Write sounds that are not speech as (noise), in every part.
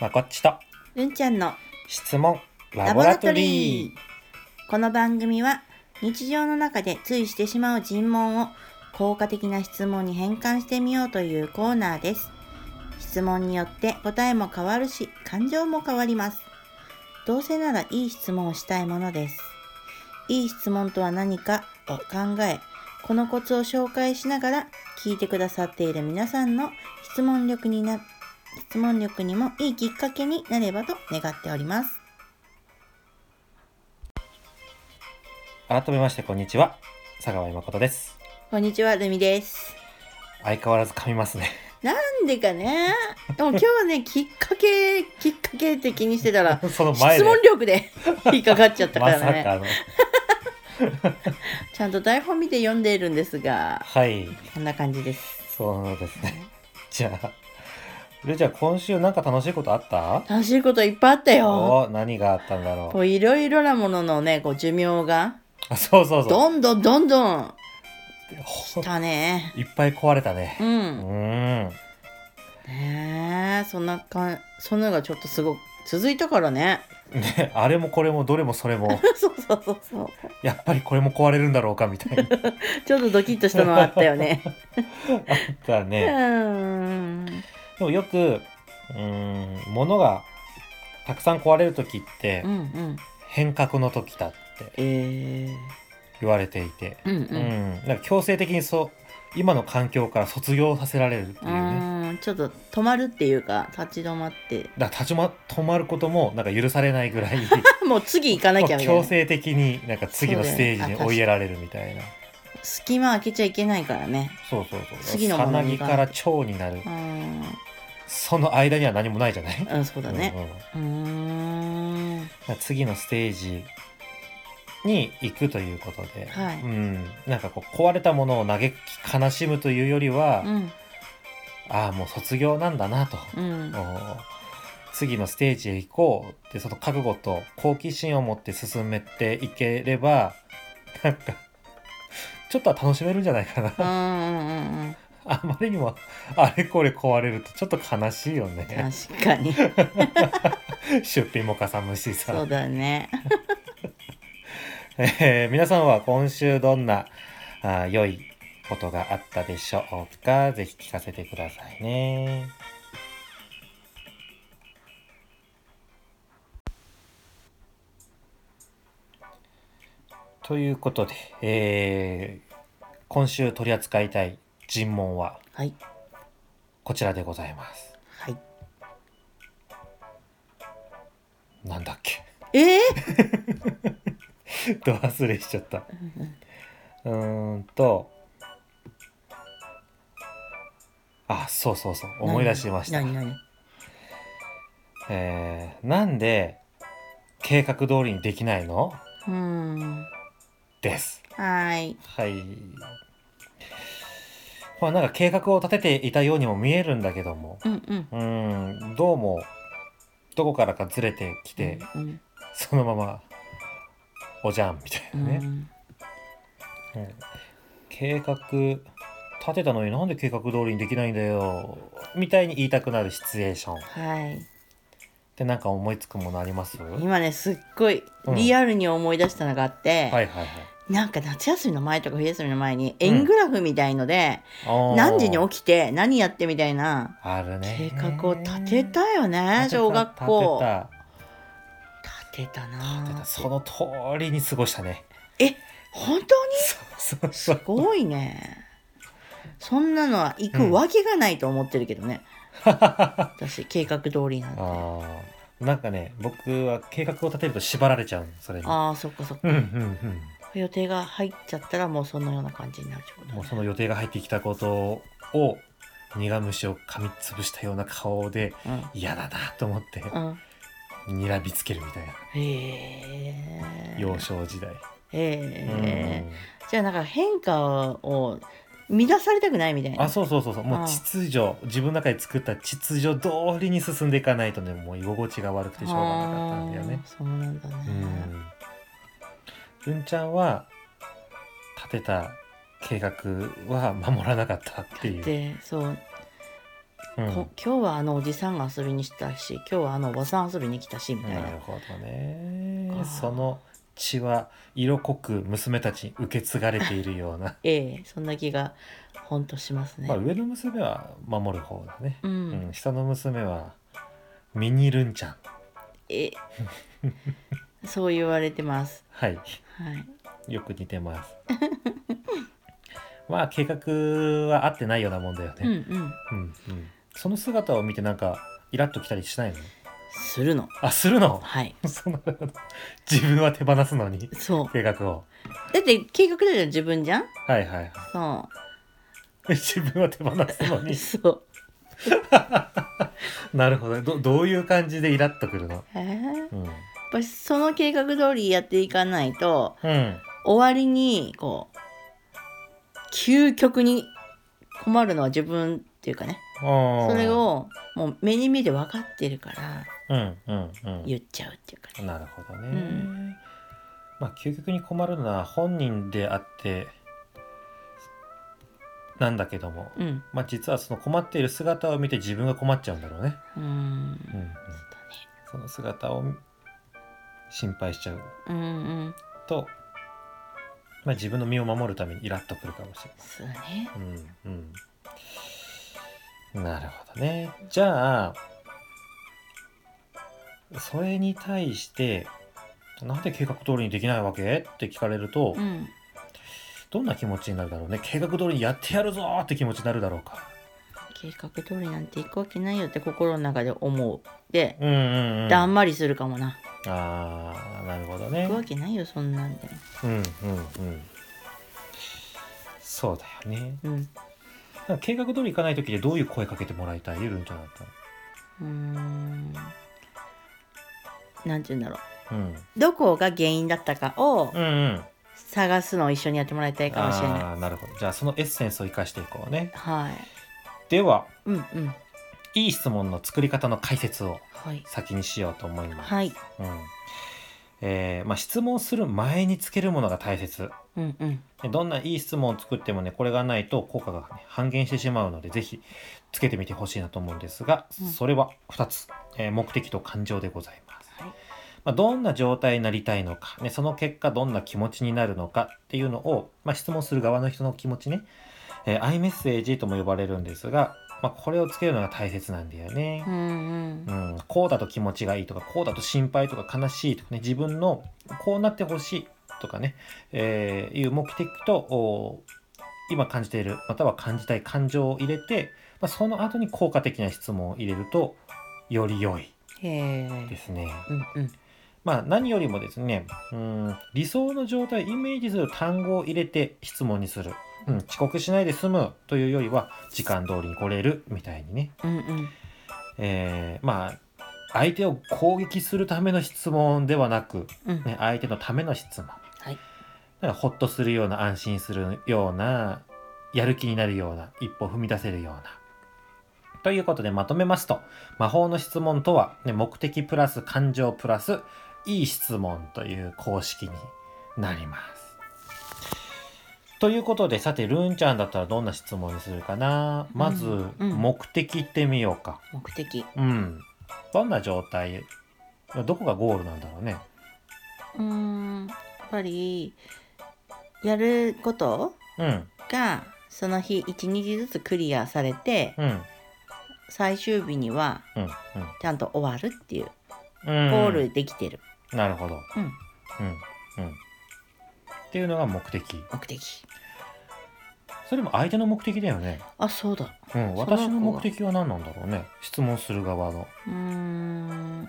まこっちと。るんちゃんの質問。ララボラトリー。ーこの番組は日常の中でついしてしまう尋問を効果的な質問に変換してみようというコーナーです。質問によって答えも変わるし感情も変わります。どうせならいい質問をしたいものです。いい質問とは何かを考えこのコツを紹介しながら聞いてくださっている皆さんの質問力にな質問力にもいいきっかけになればと願っております改めましてこんにちは佐川誠ですこんにちは、ルミです。相変わらず噛みますねなんでかね。でも今日はね、きっかけ、きっかけって気にしてたら、(laughs) その前で質問力で (laughs) 引っかかっちゃったかまらね。(laughs) ちゃんと台本見て読んでいるんですが、はいこんな感じです。そうですねじゃあルちゃん今週なんか楽しいことあった？楽しいこといっぱいあったよ。お何があったんだろう？こういろいろなもののね、こう寿命が、あそうそうそうどんどんどんどん、ほ来たね。いっぱい壊れたねう。うんんねえ、そんなかん、そんなのがちょっとすごく続いたからね。ねあれもこれもどれもそれも (laughs) そうそうそうそう。やっぱりこれも壊れるんだろうかみたいな (laughs) ちょっとドキッとしたのはあったよね。(laughs) あったうねん。でもよくうーん物がたくさん壊れる時ってうんうん。変革の時だってえー、言われていて、うんう。うん。ん、なんか強制的にそう今の環境から卒業させられるっていうね。うん、ちょっと止まるっていうか立ち止まって。だから立ちま止まることもなんか許されないぐらい。(laughs) もう次行かなきゃみたいな。強制的になんか次のステージに追いやられるみたいな。隙間開けちゃいけないからね。そうそうそう。次のものにさなぎから蝶になる。うん、その間には何もないじゃない、うん、そうだね。うん次のステージに行くということで、はい。うん、なんかこう壊れたものを嘆き悲しむというよりは、うん。ああもう卒業なんだなと、うん。お次のステージへ行こうってその覚悟と好奇心を持って進めていければなんかちょっとは楽しめるんじゃないかな、うんうんうんうんあまりにもあれこれ壊れるとちょっと悲しいよね。確かに。(laughs) 出費もかさむしさ。そうだね。(laughs) えー皆さんは今週どんなあ良いことがあったでしょうか？ぜひ聞かせてくださいね。ということで、えー今週取り扱いたい尋問ははい。こちらでございます。はい。なんだっけ？え (laughs) ど忘れしちゃった。うーんと、あ、そうそうそう、ー、思い出しました。何？何？えーなんで計画通りにできないの？うん。です。はーい。はい。まあなんか計画を立てていたようにも見えるんだけども、うんうん。うーん、どうもどこからかずれてきて、うんそのままおじゃんみたいなね。うん。うん。計画立てたのになんで計画通りにできないんだよ。みたいに言いたくなるシチュエーション。っはい。てなんか思いつくものあります？はい今ねすっごいうんリアルに思い出したのがあって、はいはいなんか夏休みの前とか冬休みの前に円グラフみたいので、あー。何時に起きて何やってみたいな計画を立てたよね小学校。立てた。立てた立てなた。その通りに過ごしたね。え本当に？すごいね。そんなのは行くわけがないと思ってるけどね、(laughs) 私計画通りなんて。ああー。なんかね僕は計画を立てると縛られちゃうのそれに。あーそっかそっか。うんうん予定が入っちゃったらもうそのような感じになるってことね。うんもうその予定が入ってきたことを苦虫を噛みつぶしたような顔でうん。嫌だなと思ってうん。睨みつけるみたいな。へえ。幼少時代、へえ。じゃあなんか変化を乱されたくないみたいな。あそうそうそうそう。もうあ秩序。自分の中で作った秩序通りに進んでいかないとねもう居心地が悪くてしょうがなかったんだよね。そうなんだね。うんうんちゃんは立てた計画は守らなかったっていう。でそう。うん。こ今日はあのおじさんが遊びに来たし今日はあのおばさん遊びに来たしみたいな。なるほどね。その血は色濃く娘たちに受け継がれているような、(laughs) ええそんな気がほんとしますね、まあ上の娘は守る方だね、うん、うん。下の娘はミニルンちゃん。えそう言われてます。はいはい。よく似てます。(laughs) まあ計画は合ってないようなもんだようんね、うん。うんうん。その姿を見てなんかイラッときたりしないの？するの。あするの？はい。(laughs) そうなるほど自分は手放すのにそう。計画を。だって計画だじゃん自分じゃん？はいはいはい。そ (laughs) 自分は手放すのうに。そう。なるほどどどういう感じでイラッとくるの？えー、うんぱりその計画通りやっていかないとうん。終わりにこう究極に困るのは自分っていうかね。そそれをもう目に見て分かってるからうんうんうん。言っちゃうっていうかね。なるほどね、ん。まあ究極に困るのは本人であってなんだけども、うん。まあ実はその困っている姿を見て自分が困っちゃうんだろうね、うーん。うんうん、その姿を心配しちゃう。うんうん。と、まあ、自分の身を守るためにイラッとくるかもしれない。そうね。うんうん。なるほどね。じゃあそれに対してなんで計画通りにできないわけ？って聞かれると、うんどんな気持ちになるだろうね？計画通りにやってやるぞーって気持ちになるだろうか。計画通りなんて行くわけないよって心の中で思う。で、うんうんうん。だんまりするかもなあーなるほどね。行くわけないよそんなんで。うんうんうん。そうだよね。うん。計画通りいかない時でどういう声かけてもらいたい？ゆるんちゃんだったうーん。なんて言うんだろう。うん。どこが原因だったかをうんうん。探すのを一緒にやってもらいたいかもしれない。あーなるほど。じゃあそのエッセンスを生かしていこうね。はい。ではうんうんいい質問の作り方の解説をはい。先にしようと思います、はい。うん。えーまあ、質問する前につけるものが大切。うんうん。でどんないい質問を作ってもねこれがないと効果が、ね、半減してしまうのでぜひつけてみてほしいなと思うんですが、うん。それは2つ、えー目的と感情でございます、はい。まあ、どんな状態になりたいのか、ね、その結果どんな気持ちになるのかっていうのを、まあ、質問する側の人の気持ちね、えー、アイメッセージとも呼ばれるんですが、まあ、これをつけるのが大切なんだよねう。んうんうん、こうだと気持ちがいいとかこうだと心配とか悲しいとかね自分のこうなってほしいとかね、えーいう目的とお今感じているまたは感じたい感情を入れて、まあ、その後に効果的な質問を入れるとより良いですね。うんうんまあ何よりもですねうん理想の状態をイメージする単語を入れて質問にする、うん、遅刻しないで済むというよりは時間通りに来れるみたいにね。うんうん。えーまあ相手を攻撃するための質問ではなく、うん。ね、相手のための質問、はい。なんかほっとするような安心するようなやる気になるような一歩踏み出せるような。ということでまとめますと魔法の質問とは、ね、目的プラス感情プラスいい質問という公式になります。ということでさてルンちゃんだったらどんな質問にするかな？まず、目的言ってみようか。目的うん。どんな状態？どこがゴールなんだろうね？うーんやっぱりやることうん。がその日一日ずつクリアされてうん。最終日にはうん。ちゃんと終わるっていううん。ゴールできてる、なるほど。うん、うん。うん。っていうのが目的。目的それも相手の目的だよね。あそうだうん。その子が私の目的は何なんだろうね。質問する側の。うーん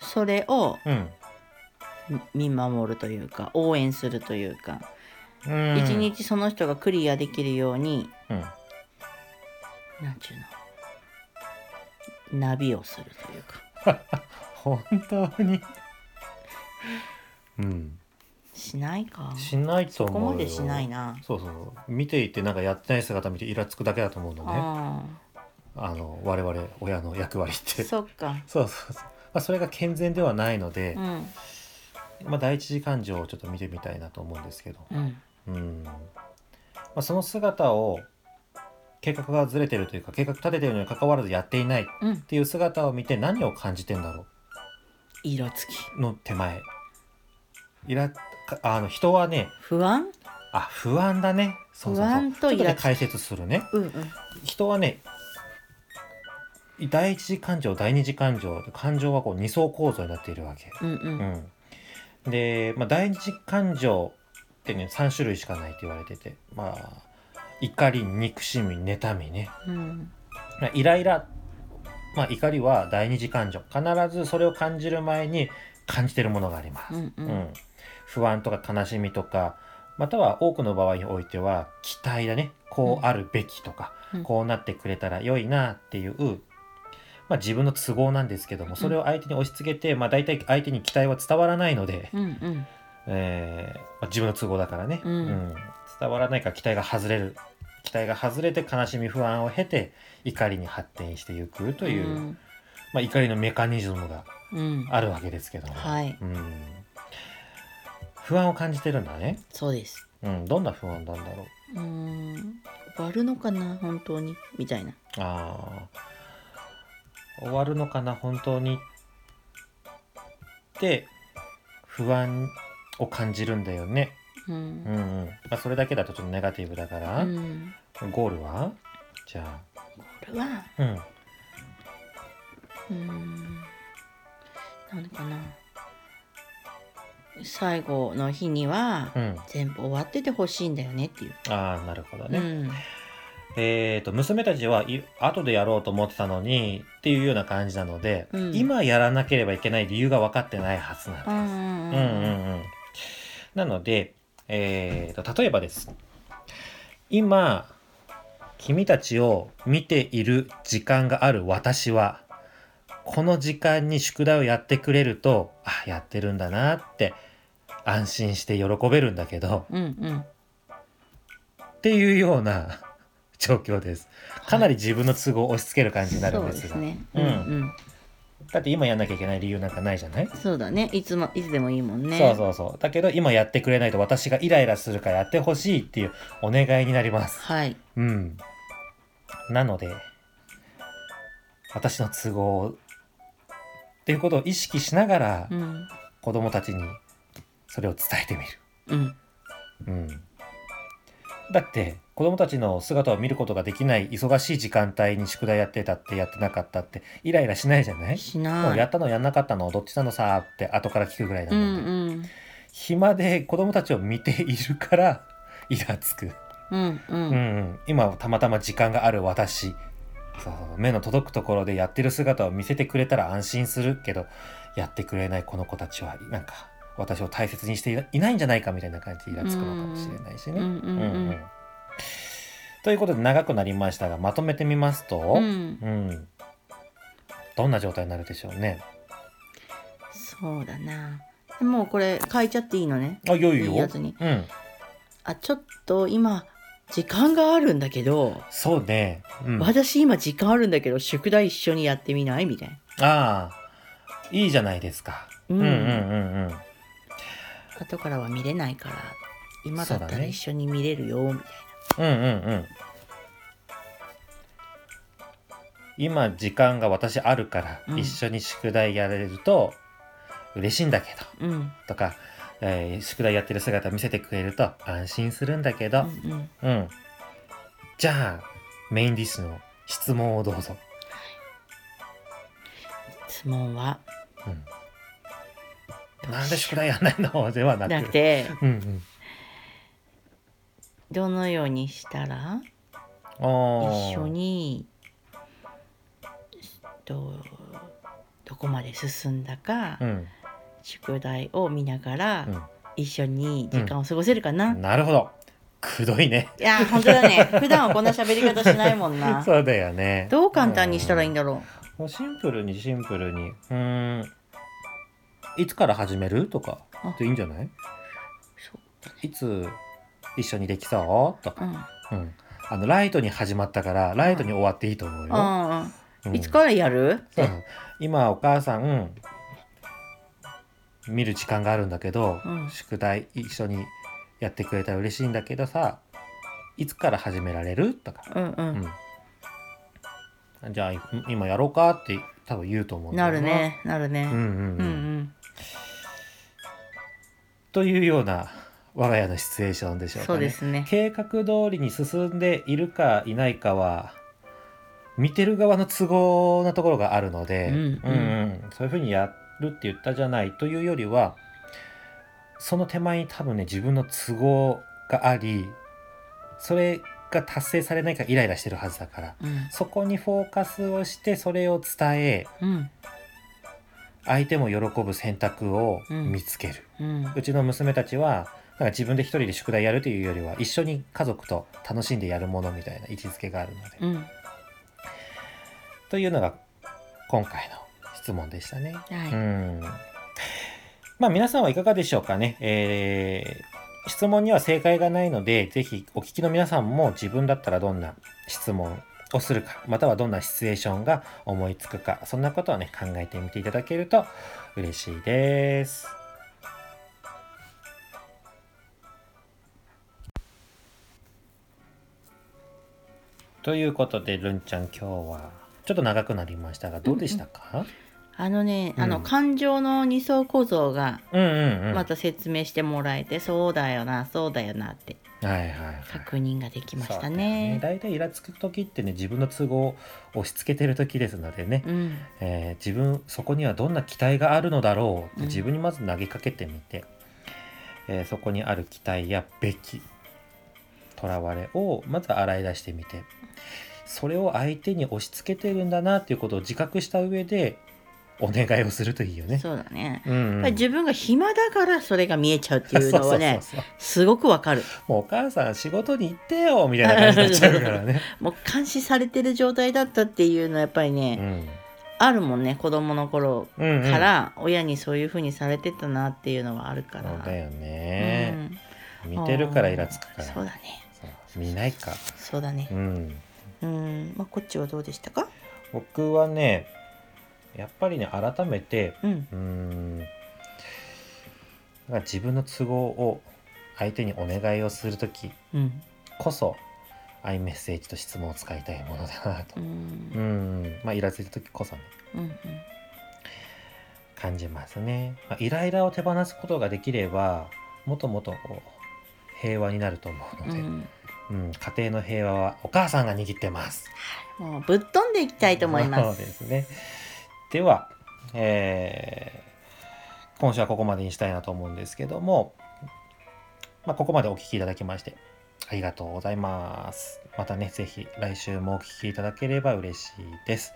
それをうん。み見守るというか応援するというかうん。一、日その人がクリアできるようにうん。なんちゅうの？ナビをするというか (laughs) 本当に？うん。しないかしないとそこ思うよ。までしないなそうそう。見ていてなんかやってない姿見てイラつくだけだと思うのね。ああの我々親の役割ってあ。そっかそうそうそう。まあそれが健全ではないのでう、んまあ第一次感情をちょっと見てみたいなと思うんですけど。うんうん。まあその姿を計画がずれてるというか計画立ててるのに関わらずやっていないっうんていう姿を見て何を感じてんだろ色付きうの手前いらかあの人はね不安？あ不安だね。そうそうそう。不安とちょっとイラつきね解説するね。うんうん。人はね第一次感情第二次感情感情はこう二層構造になっているわけ、うんうん。うん、で、まあ、第二次感情ってね3種類しかないと言われててまあ怒り憎しみ妬みね。うん。まあイライラ、まあ、怒りは第二次感情。必ずそれを感じる前に感じてるものがあります、うんううんん不安とか悲しみとかまたは多くの場合においては期待だね。こうあるべきとか、うん。こうなってくれたら良いなっていう、まあ、自分の都合なんですけどもそれを相手に押し付けて、まあ、大体相手に期待は伝わらないので、うんうん。えーまあ、自分の都合だからね、うん。伝わらないから期待が外れる。期待が外れて悲しみ不安を経て怒りに発展していくという、うん。まあ、怒りのメカニズムがうん。あるわけですけども、はい。うん、不安を感じてるんだね、そうです。うん、どんな不安なんだろう。うーん終わるのかな本当にみたいな。あー。終わるのかな本当に。って不安を感じるんだよね。ううんんうん。まあ、それだけだとちょっとネガティブだから、うん。ゴールは？じゃこれは？あうん。うーん。なんかな最後の日にはうん全部終わっててほしいんだよねっていう、ああなるほどね。うんえっ、と娘たちはい後でやろうと思ってたのにっていうような感じなので、うん今やらなければいけない理由が分かってないはずなんです。うんうんうんうんうん。なので、えー、と例えばです。今、君たちを見ている時間がある私は、この時間に宿題をやってくれると、あ、やってるんだなって安心して喜べるんだけど、うんうんっていうような (laughs) 状況です。かなり自分の都合を押し付ける感じになるんですが。そうですねううんんうんだって今やんなきゃいけない理由なんかないじゃない？そうだねいつもいつでもいいもんねそうそうそう。だけど今やってくれないと私がイライラするからやってほしいっていうお願いになります。はいうん。なので、私の都合っていうことを意識しながらうん。子供たちにそれを伝えてみる。うん。うん。だって子供たちの姿を見ることができない忙しい時間帯に宿題やってたってやってなかったってイライラしないじゃない？しもない。うやったのやんなかったの？どっちなのさ？って後から聞くぐらいなうので、んうん。暇で子供たちを見ているからイラつく、うんううんうんん、今たまたま時間がある私そう目の届くところでやってる姿を見せてくれたら安心するけどやってくれないこの子たちはなんか私を大切にしていないんじゃないかみたいな感じでイラつくのかもしれないしね。ということで長くなりましたがまとめてみますと、うんうんどんな状態になるでしょうね。そうだなもうこれ変えちゃっていいのねあ、良いよ。いいやつにうん。あちょっと今時間があるんだけど、そうね。うん、あ私今時間あるんだけど宿題一緒にやってみない？みたいな。あ、いいじゃないですか。ううんんうんうんうん。後からは見れないから今だったら一緒に見れるよみたいうんうんうん。今時間が私あるからうん。一緒に宿題やれると嬉しいんだけど、なうん。とか、えー宿題やってる姿見せてくれると安心するんだけど、うんうん。じゃあメインディッシュの質問をどうぞ。質問は？うん、なんで宿題やんないのではなく。なくてうんうん。どのようにしたら？一緒にどどこまで進んだか、うん宿題を見ながら、う一緒に時間を過ごせるかな、ん、なるほど。くどいね。いや本当だね。(laughs) 普段はこんな喋り方しないもんな。(laughs) そうだよね。どう簡単にしたらいいんだろもうシンプルにシンプルに。うーん。いつから始める？とか。でいいんじゃない？いつ一緒にできそう？とう、うか、ん。うん、あのライトに始まったからライトに終わっていいと思うよ、あうんあいつからやる、うん。今お母さん見る時間があるんだけど、うん。宿題一緒にやってくれたら嬉しいんだけどさいつから始められるとか、うんううん。ん、じゃあい今やろうかって多分言うと思うんだよなるね。なるね。うんうんうん。うんうん。というような我が家のシチュエーションでしょうかそうね。ですね。計画通りに進んでいるかいないかは見てる側の都合なところがあるので、うんうん。うんそういうふうにやるって言ったじゃないというよりはその手前に多分ね自分の都合がありそれが達成されないからイライラしてるはずだからうん。そこにフォーカスをしてそれを伝えうん。相手も喜ぶ選択を見つける。うん。うちの娘たちはなんか自分で一人で宿題やるというよりは一緒に家族と楽しんでやるものみたいな位置づけがあるので、うん。というのが今回の質問でしたね。はいうんまあ皆さんはいかがでしょうかね。えー質問には正解がないのでぜひお聞きの皆さんも自分だったらどんな質問をするかまたはどんなシチュエーションが思いつくかそんなことをね考えてみていただけると嬉しいです。ということでるんちゃん今日はちょっと長くなりましたがどうでしたか、あのね、うん。あの感情の二層構造がうん、うんうん。また説明してもらえて、そうだよなそうだよなってはいはいはい。確認ができましたそうだよね。だいたいイラつく時ってね自分の都合を押し付けてる時ですのでね、うん。えー自分そこにはどんな期待があるのだろうってうん。自分にまず投げかけてみて、えーそこにある期待やべきとらわれをまず洗い出してみてそれを相手に押し付けてるんだなっていうことを自覚した上でお願いをするといいよね。そうだね。うんうん自分が暇だからそれが見えちゃうっていうのはねすごくわかる。もうお母さん仕事に行ってよみたいな感じになっちゃうからね。(laughs) もう監視されてる状態だったっていうのはやっぱりね、うんあるもんね子供の頃うんうんから親にそういう風にされてたなっていうのはあるから。そうだようね、ん見てるからイラつくからそうだね。見ないかそうだねう。んうん、まあこっちはどうでしたか？僕はねやっぱりね改めてうん。うーんなんか自分の都合を相手にお願いをする時うん。こそアイメッセージと質問を使いたいものだなと。ううん。んまあイラついた時こそね。うん感じますね、まあ、イライラを手放すことができればもっともっとこう平和になると思うので、うん。うん。うん、家庭の平和はお母さんが握ってます。もうぶっ飛んでいきたいと思いま。そうですすね。では、えー今週はここまでにしたいなと思うんですけども、まあ、ここまでお聞きいただきましてありがとうございます。またね、ぜひ来週もお聞きいただければ嬉しいです。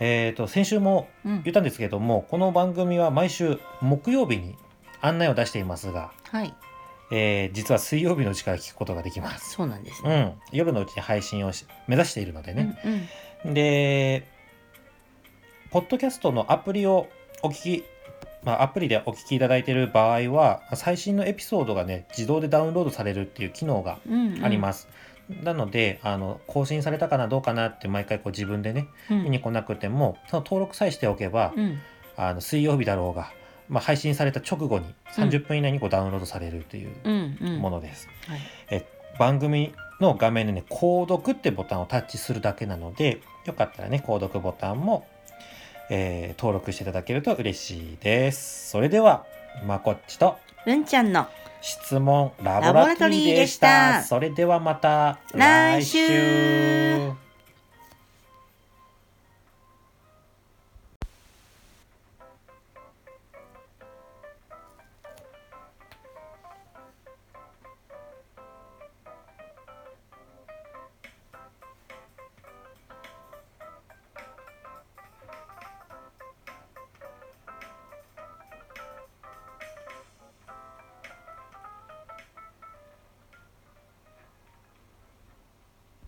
えっ、と、先週もうん言ったんですけども、この番組は毎週木曜日に案内を出していますが、はい、えー実は水曜日のうちから聞くことができます。そうなんですうね。ん、夜のうちに配信をし目指しているのでね、うんうんでポッドキャストのアプリをお聞き、まあ、アプリでお聞きいただいている場合は最新のエピソードがね自動でダウンロードされるっていう機能がうんうん。あります、なのであの更新されたかなどうかなって毎回こう自分でねうん。見に来なくてもその登録さえしておけば、うん。あの水曜日だろうが、まあ、配信された直後に30分以内にこうダウンロードされるといううんうん。ものです、番組の画面でね、購読ってボタンをタッチするだけなので、よかったらね、購読ボタンも、えー登録していただけると嬉しいです。それでは、まこっちとるんちゃんの質問ラボラトリーでした。それではまた来週